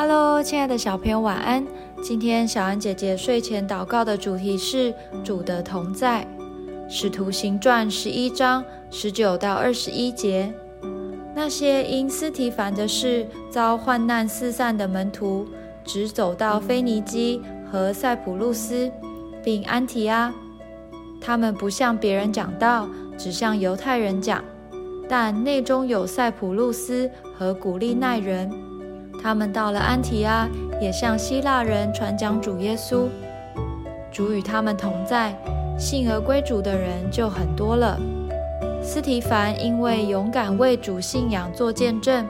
Hello，亲爱的小朋友，晚安。今天小安姐姐睡前祷告的主题是主的同在，《使徒行传》十一章十九到二十一节。那些因斯提凡的事遭患难四散的门徒，只走到腓尼基和塞浦路斯，并安提阿。他们不向别人讲道，只向犹太人讲。但内中有塞浦路斯和古利奈人，他们到了安提阿，也向希腊人传讲主耶稣。主与他们同在，信而归主的人就很多了。斯提凡因为勇敢为主信仰做见证，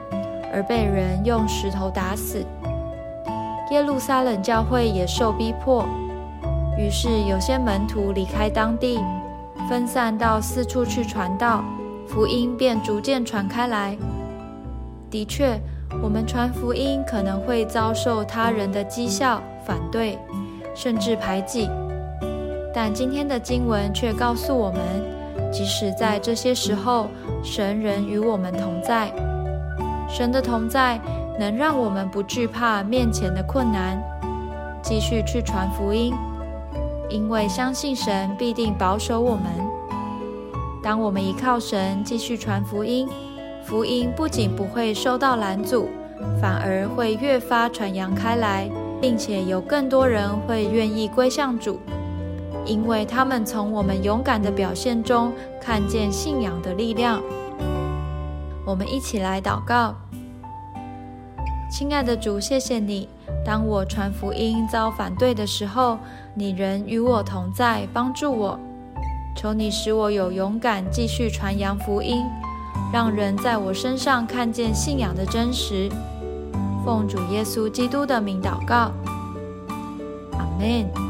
而被人用石头打死。耶路撒冷教会也受逼迫，于是有些门徒离开当地，分散到四处去传道。福音便逐渐传开来。的确，我们传福音可能会遭受他人的讥笑、反对，甚至排挤。但今天的经文却告诉我们，即使在这些时候，神仍与我们同在。神的同在能让我们不惧怕面前的困难，继续去传福音，因为相信神必定保守我们。当我们依靠神继续传福音，福音不仅不会受到拦阻，反而会越发传扬开来，并且有更多人会愿意归向主，因为他们从我们勇敢的表现中看见信仰的力量。我们一起来祷告：亲爱的主，谢谢你，当我传福音遭反对的时候，你仍与我同在，帮助我。求你使我有勇敢继续传扬福音，让人在我身上看见信仰的真实。奉主耶稣基督的名祷告，阿门。